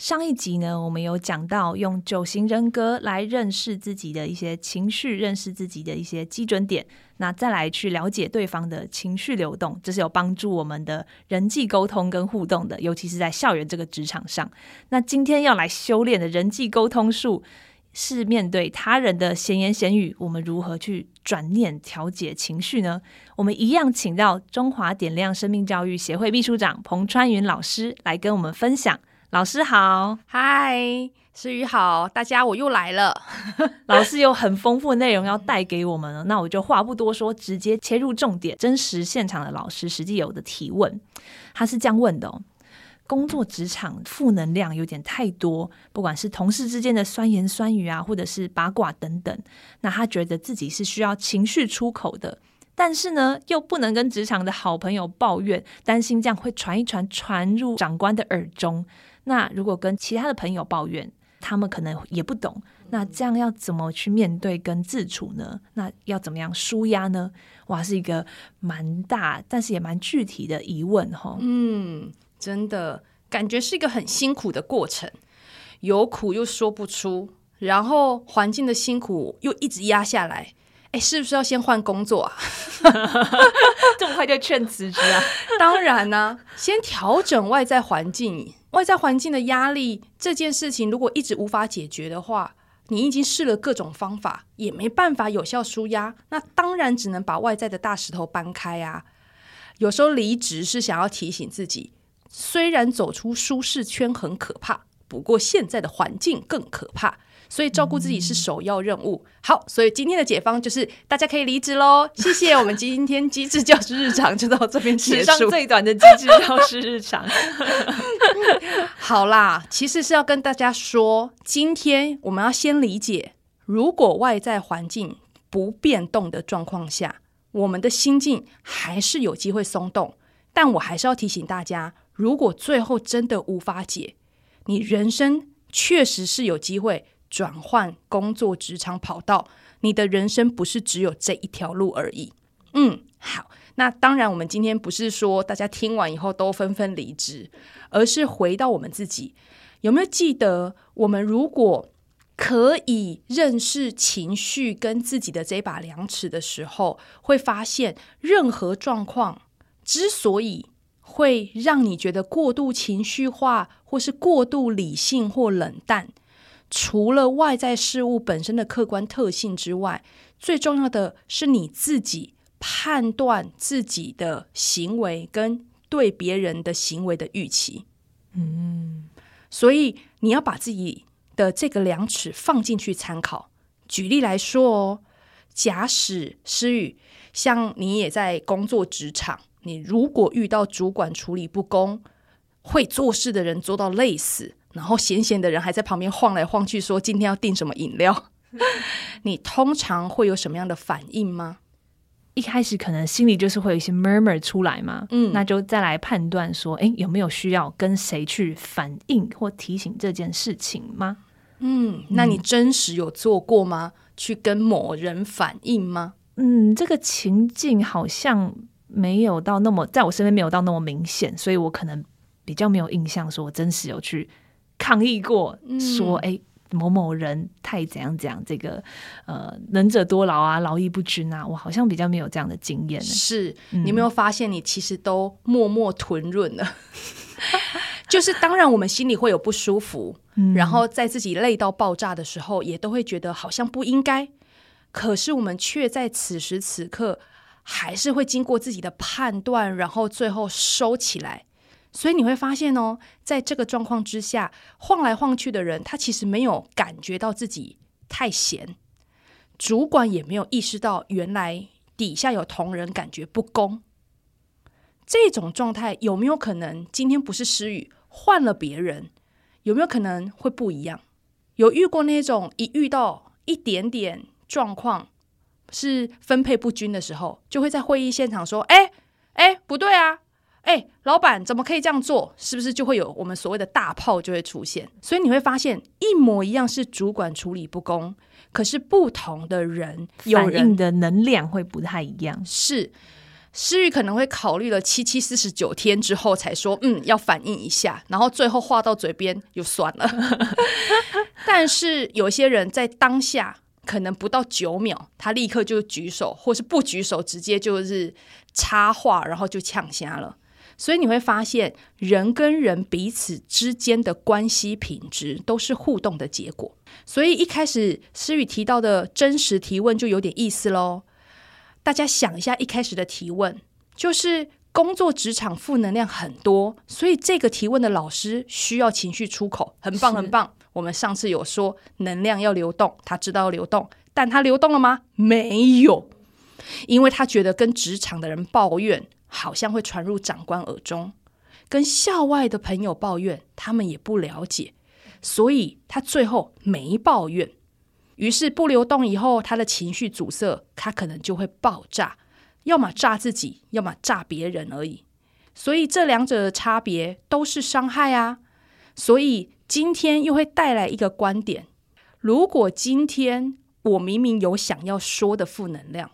上一集呢，我们有讲到用九型人格来认识自己的一些情绪，认识自己的一些基准点，那再来去了解对方的情绪流动，这是有帮助我们的人际沟通跟互动的，尤其是在校园这个职场上。那今天要来修炼的人际沟通术，是面对他人的闲言闲语，我们如何去转念调节情绪呢？我们一样请到中华点亮生命教育协会秘书长彭川云老师来跟我们分享。老师好，嗨，诗雨好，大家我又来了。老师有很丰富的内容要带给我们了，那我就话不多说，直接切入重点。真实现场的老师实际有的提问，他是这样问的哦：工作职场负能量有点太多，不管是同事之间的酸言酸语啊，或者是八卦等等，那他觉得自己是需要情绪出口的，但是呢，又不能跟职场的好朋友抱怨，担心这样会传一传，传入长官的耳中。那如果跟其他的朋友抱怨，他们可能也不懂。那这样要怎么去面对跟自处呢？那要怎么样舒压呢？哇，是一个蛮大，但是也蛮具体的疑问哈。嗯，真的感觉是一个很辛苦的过程，有苦又说不出，然后环境的辛苦又一直压下来。哎，是不是要先换工作啊？这么快就劝辞职啊？当然呢、啊，先调整外在环境。外在环境的压力这件事情，如果一直无法解决的话，你已经试了各种方法，也没办法有效舒压，那当然只能把外在的大石头搬开啊。有时候离职是想要提醒自己，虽然走出舒适圈很可怕，不过现在的环境更可怕。所以照顾自己是首要任务。好，所以今天的解方就是大家可以离职喽。谢谢，我们今天机智教师日常就到这边结束。史上最短的机智教师日常。好啦，其实是要跟大家说，今天我们要先理解，如果外在环境不变动的状况下，我们的心境还是有机会松动。但我还是要提醒大家，如果最后真的无法解，你人生确实是有机会。转换工作职场跑道，你的人生不是只有这一条路而已。嗯，好，那当然，我们今天不是说大家听完以后都纷纷离职，而是回到我们自己，有没有记得，我们如果可以认识情绪跟自己的这把量尺的时候，会发现，任何状况之所以会让你觉得过度情绪化，或是过度理性或冷淡。除了外在事物本身的客观特性之外，最重要的是你自己判断自己的行为跟对别人的行为的预期。嗯，所以你要把自己的这个量尺放进去参考。举例来说哦，假使诗雨，像你也在工作职场，你如果遇到主管处理不公，会做事的人做到累死。然后闲闲的人还在旁边晃来晃去，说今天要订什么饮料？你通常会有什么样的反应吗？一开始可能心里就是会有一些 murmur 出来嘛，嗯，那就再来判断说，哎，有没有需要跟谁去反映或提醒这件事情吗？嗯，那你真实有做过吗？去跟某人反映吗？嗯，这个情境好像没有到那么，在我身边没有到那么明显，所以我可能比较没有印象，说我真实有去。抗议过，说哎、欸，某某人太怎样怎样，这个呃，能者多劳啊，劳逸不均啊，我好像比较没有这样的经验。是，你有没有发现，你其实都默默吞润了？就是当然，我们心里会有不舒服，嗯、然后在自己累到爆炸的时候，也都会觉得好像不应该。可是我们却在此时此刻，还是会经过自己的判断，然后最后收起来。所以你会发现哦，在这个状况之下，晃来晃去的人，他其实没有感觉到自己太闲，主管也没有意识到原来底下有同仁感觉不公。这种状态有没有可能今天不是失语换了别人，有没有可能会不一样？有遇过那种一遇到一点点状况是分配不均的时候，就会在会议现场说：“哎哎，不对啊！哎，老板怎么可以这样做？是不是就会有我们所谓的大炮就会出现？所以你会发现，一模一样是主管处理不公，可是不同的人反应的能量会不太一样。是。”诗雨可能会考虑了七七四十九天之后才说，嗯，要反应一下，然后最后话到嘴边又算了。但是有些人在当下可能不到九秒，他立刻就举手，或是不举手，直接就是插话，然后就呛瞎了。所以你会发现，人跟人彼此之间的关系品质都是互动的结果。所以一开始思雨提到的真实提问就有点意思喽。大家想一下，一开始的提问就是工作职场负能量很多，所以这个提问的老师需要情绪出口，很棒很棒。我们上次有说能量要流动，他知道要流动，但他流动了吗？没有，因为他觉得跟职场的人抱怨，好像会传入长官耳中；跟校外的朋友抱怨，他们也不了解，所以他最后没抱怨。于是不流动以后，他的情绪阻塞，他可能就会爆炸，要么炸自己，要么炸别人而已。所以这两者的差别都是伤害啊。所以今天又会带来一个观点：如果今天我明明有想要说的负能量，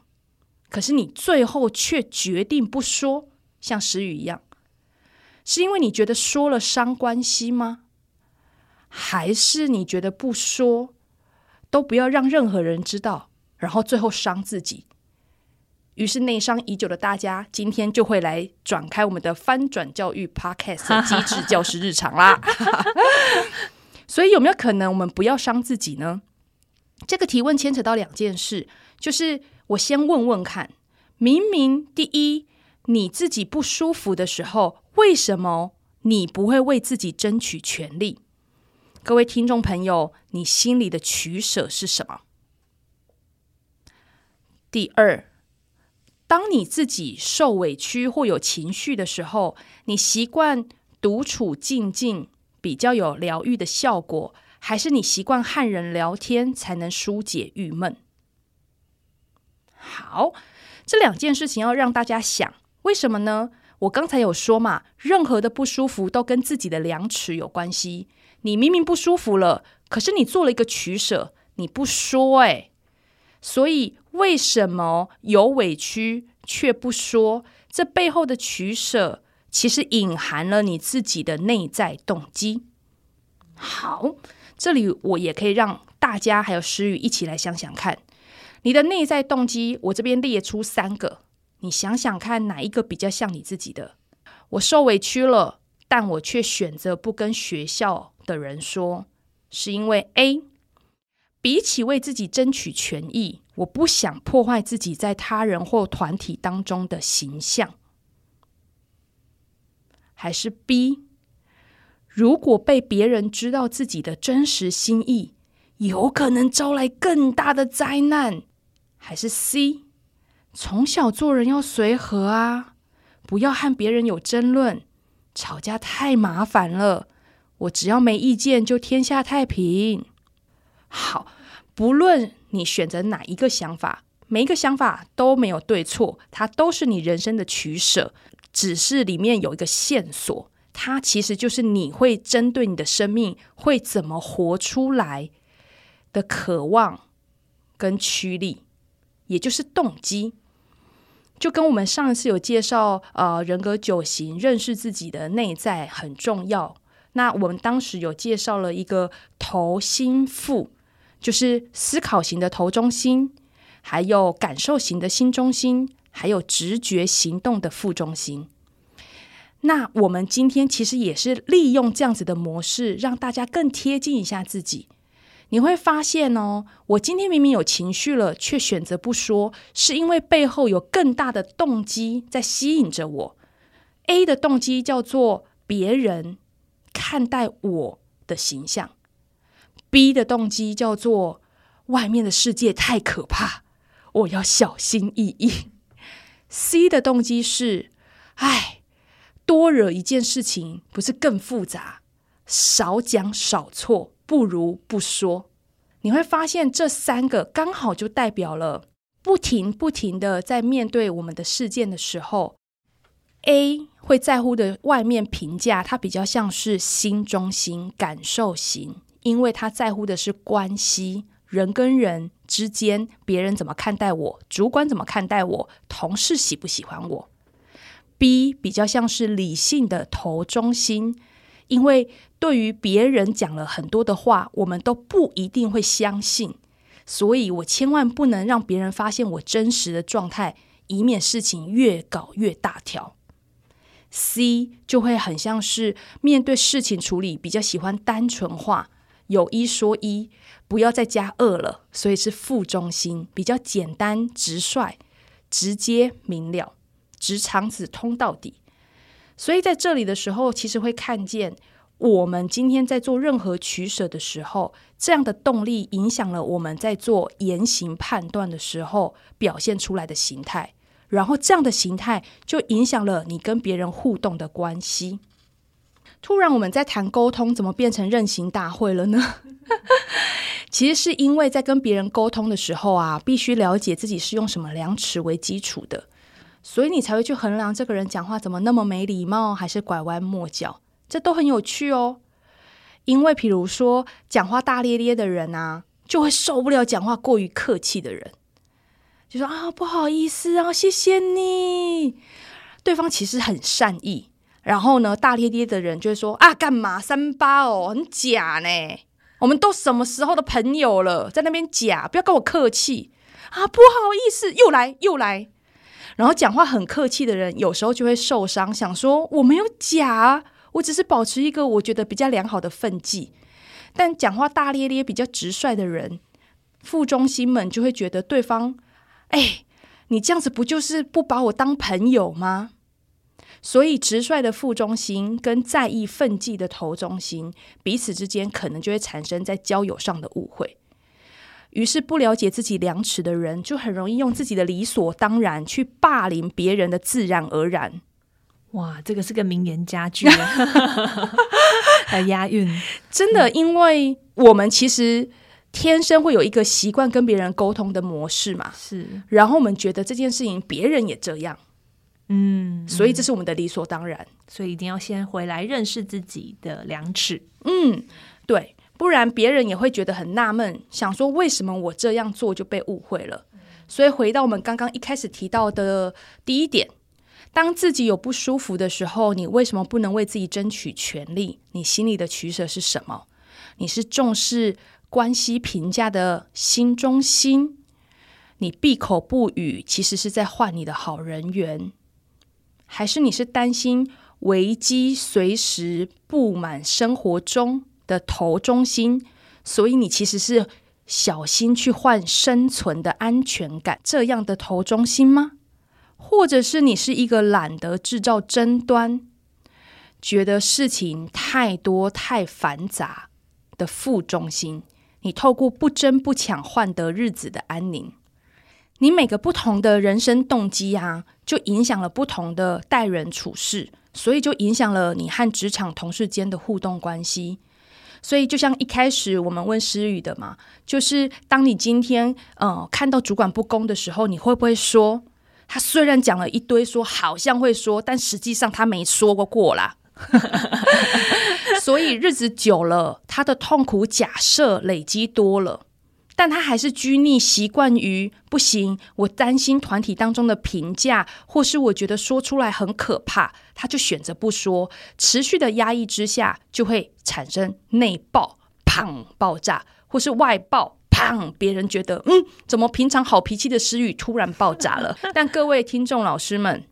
可是你最后却决定不说，像石宇一样，是因为你觉得说了伤关系吗？还是你觉得不说？都不要让任何人知道，然后最后伤自己。于是内伤已久的大家，今天就会来转开我们的翻转教育 Podcast 机智教师日常啦。所以有没有可能我们不要伤自己呢？这个提问牵扯到两件事，就是我先问问看，明明第一你自己不舒服的时候，为什么你不会为自己争取权利？各位听众朋友，你心里的取舍是什么？第二，当你自己受委屈或有情绪的时候，你习惯独处静静比较有疗愈的效果，还是你习惯和人聊天才能疏解郁闷？好，这两件事情要让大家想，为什么呢？我刚才有说嘛，任何的不舒服都跟自己的量尺有关系。你明明不舒服了，可是你做了一个取舍，你不说哎，所以为什么有委屈却不说？这背后的取舍其实隐含了你自己的内在动机。好，这里我也可以让大家还有诗雨一起来想想看，你的内在动机，我这边列出三个，你想想看哪一个比较像你自己的？我受委屈了，但我却选择不跟学校的人说，是因为 A，比起为自己争取权益，我不想破坏自己在他人或团体当中的形象，还是 B，如果被别人知道自己的真实心意，有可能招来更大的灾难，还是 C，从小做人要随和啊，不要和别人有争论，吵架太麻烦了。我只要没意见，就天下太平。好，不论你选择哪一个想法，每一个想法都没有对错，它都是你人生的取舍。只是里面有一个线索，它其实就是你会针对你的生命会怎么活出来的渴望跟驱力，也就是动机。就跟我们上一次有介绍，呃，人格九型，认识自己的内在很重要。那我们当时有介绍了一个头心腹，就是思考型的头中心，还有感受型的心中心，还有直觉行动的腹中心。那我们今天其实也是利用这样子的模式，让大家更贴近一下自己。你会发现哦，我今天明明有情绪了，却选择不说，是因为背后有更大的动机在吸引着我。A 的动机叫做别人。看待我的形象，B 的动机叫做外面的世界太可怕，我要小心翼翼。C 的动机是，哎，多惹一件事情不是更复杂？少讲少错，不如不说。你会发现，这三个刚好就代表了不停不停的在面对我们的事件的时候，A 会在乎的外面评价，它比较像是心中心、感受型，因为他在乎的是关系，人跟人之间，别人怎么看待我，主管怎么看待我，同事喜不喜欢我。B 比较像是理性的头中心。因为对于别人讲了很多的话，我们都不一定会相信，所以我千万不能让别人发现我真实的状态，以免事情越搞越大条。C 就会很像是面对事情处理比较喜欢单纯化，有一说一，不要再加二了，所以是副中心，比较简单直率、直接明了，直肠子通到底。所以在这里的时候，其实会看见我们今天在做任何取舍的时候，这样的动力影响了我们在做言行判断的时候表现出来的形态，然后这样的形态就影响了你跟别人互动的关系。突然我们在谈沟通，怎么变成任性大会了呢？其实是因为在跟别人沟通的时候啊，必须了解自己是用什么量尺为基础的。所以你才会去衡量这个人讲话怎么那么没礼貌，还是拐弯抹角，这都很有趣哦。因为比如说讲话大咧咧的人啊，就会受不了讲话过于客气的人，就说啊不好意思啊，谢谢你。对方其实很善意，然后呢，大咧咧的人就会说啊干嘛三八哦，很假呢。我们都什么时候的朋友了，在那边假，不要跟我客气啊，不好意思，又来又来。然后讲话很客气的人，有时候就会受伤，想说我没有假，我只是保持一个我觉得比较良好的分际。但讲话大咧咧、比较直率的人，副中心们就会觉得对方，哎，你这样子不就是不把我当朋友吗？所以直率的副中心跟在意分际的头中心，彼此之间可能就会产生在交友上的误会。于是，不了解自己量尺的人，就很容易用自己的理所当然去霸凌别人的自然而然。哇，这个是个名言佳句，还押韵。真的，因为我们其实天生会有一个习惯跟别人沟通的模式嘛。是，然后我们觉得这件事情别人也这样，嗯，所以这是我们的理所当然。所以一定要先回来认识自己的量尺。嗯，对。不然别人也会觉得很纳闷，想说为什么我这样做就被误会了。所以回到我们刚刚一开始提到的第一点，当自己有不舒服的时候，你为什么不能为自己争取权利？你心里的取舍是什么？你是重视关系评价的心中心？你闭口不语，其实是在换你的好人缘，还是你是担心危机随时布满生活中？的头中心，所以你其实是小心去换生存的安全感，这样的头中心吗？或者是你是一个懒得制造争端，觉得事情太多太繁杂的副中心？你透过不争不抢换得日子的安宁。你每个不同的人生动机啊，就影响了不同的待人处事，所以就影响了你和职场同事间的互动关系。所以，就像一开始我们问诗雨的嘛，就是当你今天呃看到主管不公的时候，你会不会说他虽然讲了一堆说好像会说，但实际上他没说过过啦。所以日子久了，他的痛苦假设累积多了。但他还是拘泥习惯于不行，我担心团体当中的评价，或是我觉得说出来很可怕，他就选择不说。持续的压抑之下，就会产生内爆，砰爆炸，或是外爆，砰，别人觉得嗯，怎么平常好脾气的诗雨突然爆炸了？但各位听众老师们，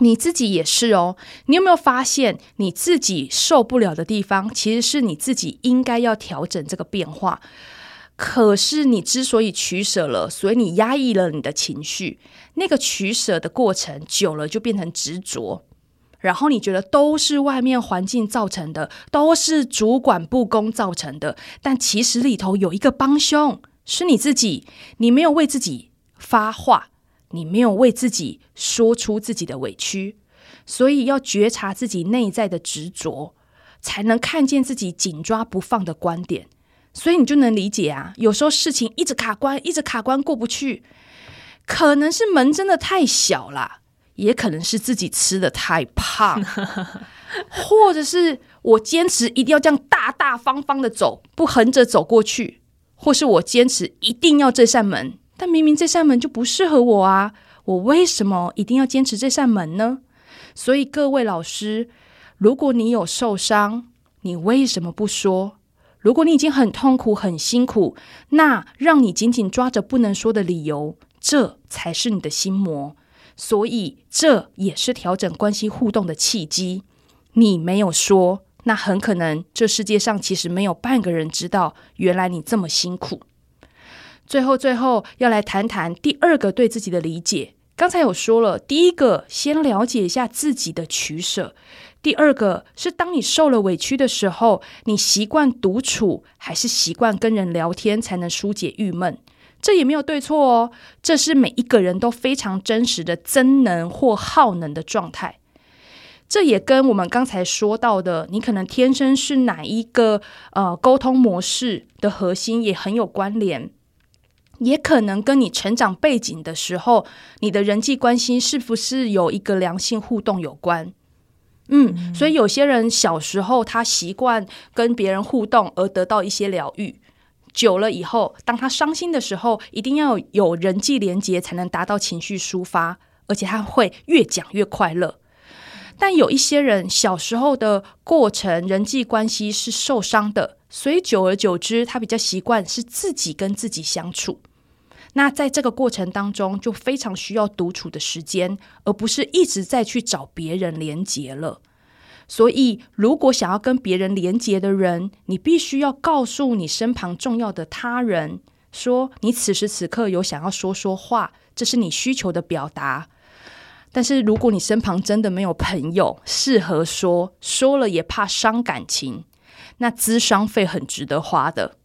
你自己也是哦，你有没有发现你自己受不了的地方，其实是你自己应该要调整这个变化。可是你之所以取舍了，所以你压抑了你的情绪，那个取舍的过程久了就变成执着，然后你觉得都是外面环境造成的，都是主管不公造成的，但其实里头有一个帮凶，是你自己，你没有为自己发话，你没有为自己说出自己的委屈，所以要觉察自己内在的执着，才能看见自己紧抓不放的观点。所以你就能理解啊，有时候事情一直卡关，一直卡关过不去，可能是门真的太小了，也可能是自己吃的太胖，或者是我坚持一定要这样大大方方的走，不横着走过去，或是我坚持一定要这扇门，但明明这扇门就不适合我啊，我为什么一定要坚持这扇门呢？所以各位老师，如果你有受伤，你为什么不说？如果你已经很痛苦、很辛苦，那让你紧紧抓着不能说的理由，这才是你的心魔。所以，这也是调整关系互动的契机。你没有说，那很可能这世界上其实没有半个人知道，原来你这么辛苦。最后，最后要来谈谈第二个对自己的理解。刚才有说了，第一个先了解一下自己的取舍。第二个是，当你受了委屈的时候，你习惯独处，还是习惯跟人聊天才能疏解郁闷？这也没有对错哦，这是每一个人都非常真实的增能或耗能的状态。这也跟我们刚才说到的，你可能天生是哪一个呃沟通模式的核心也很有关联，也可能跟你成长背景的时候，你的人际关系是不是有一个良性互动有关。嗯，所以有些人小时候他习惯跟别人互动而得到一些疗愈，久了以后，当他伤心的时候，一定要有人际连接才能达到情绪抒发，而且他会越讲越快乐。但有一些人小时候的过程人际关系是受伤的，所以久而久之，他比较习惯是自己跟自己相处。那在这个过程当中，就非常需要独处的时间，而不是一直在去找别人连接了。所以，如果想要跟别人连接的人，你必须要告诉你身旁重要的他人，说你此时此刻有想要说说话，这是你需求的表达。但是，如果你身旁真的没有朋友适合说，说了也怕伤感情，那咨商费很值得花的。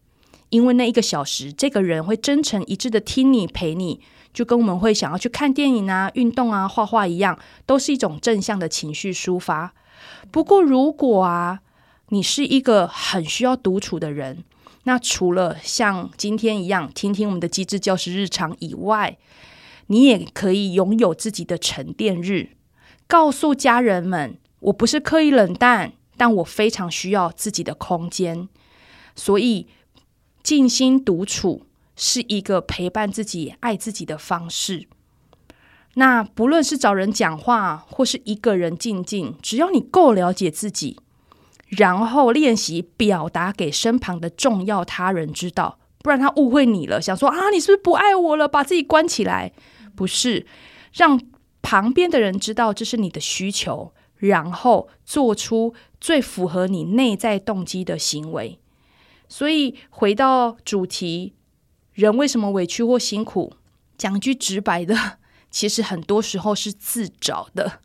因为那一个小时，这个人会真诚一致的听你陪你，就跟我们会想要去看电影啊、运动啊、画画一样，都是一种正向的情绪抒发。不过，如果啊，你是一个很需要独处的人，那除了像今天一样听听我们的机智教师日常以外，你也可以拥有自己的沉淀日，告诉家人们，我不是刻意冷淡，但我非常需要自己的空间，所以。静心独处是一个陪伴自己、爱自己的方式。那不论是找人讲话，或是一个人静静，只要你够了解自己，然后练习表达给身旁的重要他人知道，不然他误会你了，想说啊，你是不是不爱我了，把自己关起来？不是，让旁边的人知道这是你的需求，然后做出最符合你内在动机的行为。所以回到主题，人为什么委屈或辛苦？讲句直白的，其实很多时候是自找的。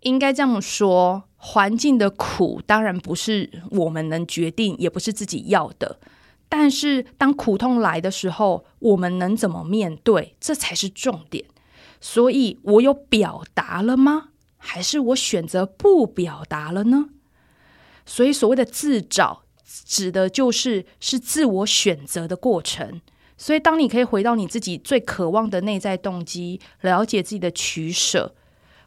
应该这么说，环境的苦当然不是我们能决定，也不是自己要的。但是当苦痛来的时候，我们能怎么面对？这才是重点。所以我有表达了吗？还是我选择不表达了呢？所以所谓的自找。指的就是是自我选择的过程，所以当你可以回到你自己最渴望的内在动机，了解自己的取舍，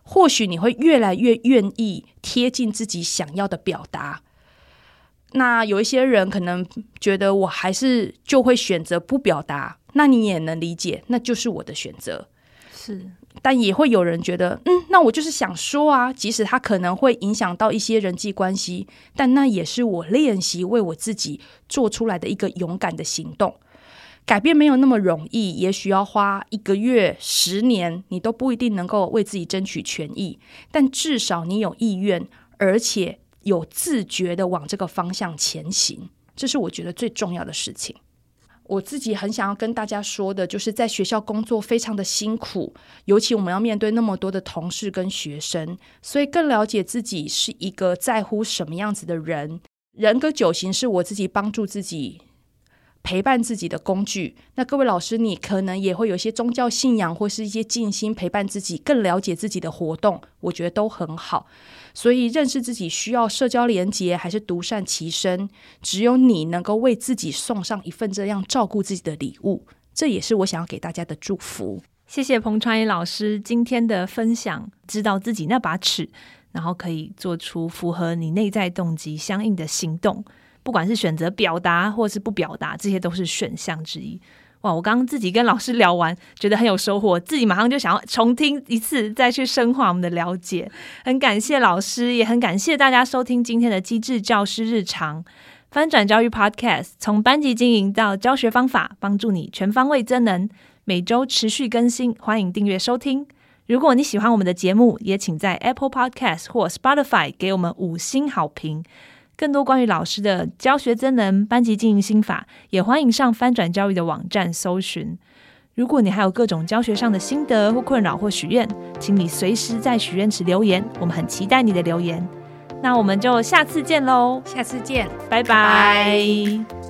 或许你会越来越愿意贴近自己想要的表达。那有一些人可能觉得我还是就会选择不表达，那你也能理解，那就是我的选择。是。但也会有人觉得，嗯，那我就是想说啊，即使他可能会影响到一些人际关系，但那也是我练习为我自己做出来的一个勇敢的行动。改变没有那么容易，也许要花一个月、十年，你都不一定能够为自己争取权益，但至少你有意愿，而且有自觉的往这个方向前行，这是我觉得最重要的事情。我自己很想要跟大家说的，就是在学校工作非常的辛苦，尤其我们要面对那么多的同事跟学生，所以更了解自己是一个在乎什么样子的人。人格九型是我自己帮助自己陪伴自己的工具。那各位老师，你可能也会有一些宗教信仰或是一些静心陪伴自己，更了解自己的活动，我觉得都很好。所以认识自己需要社交连结，还是独善其身？只有你能够为自己送上一份这样照顾自己的礼物，这也是我想要给大家的祝福。谢谢彭传一老师今天的分享，知道自己那把尺，然后可以做出符合你内在动机相应的行动。不管是选择表达或是不表达，这些都是选项之一。哇，我刚刚自己跟老师聊完，觉得很有收获，自己马上就想要重听一次，再去深化我们的了解。很感谢老师，也很感谢大家收听今天的机智教师日常翻转教育 Podcast，从班级经营到教学方法，帮助你全方位增能。每周持续更新，欢迎订阅收听。如果你喜欢我们的节目，也请在 Apple Podcast 或 Spotify 给我们五星好评。更多关于老师的教学增能、班级经营心法，也欢迎上翻转教育的网站搜寻。如果你还有各种教学上的心得或困扰或许愿，请你随时在许愿池留言，我们很期待你的留言。那我们就下次见喽，下次见，拜拜。拜拜。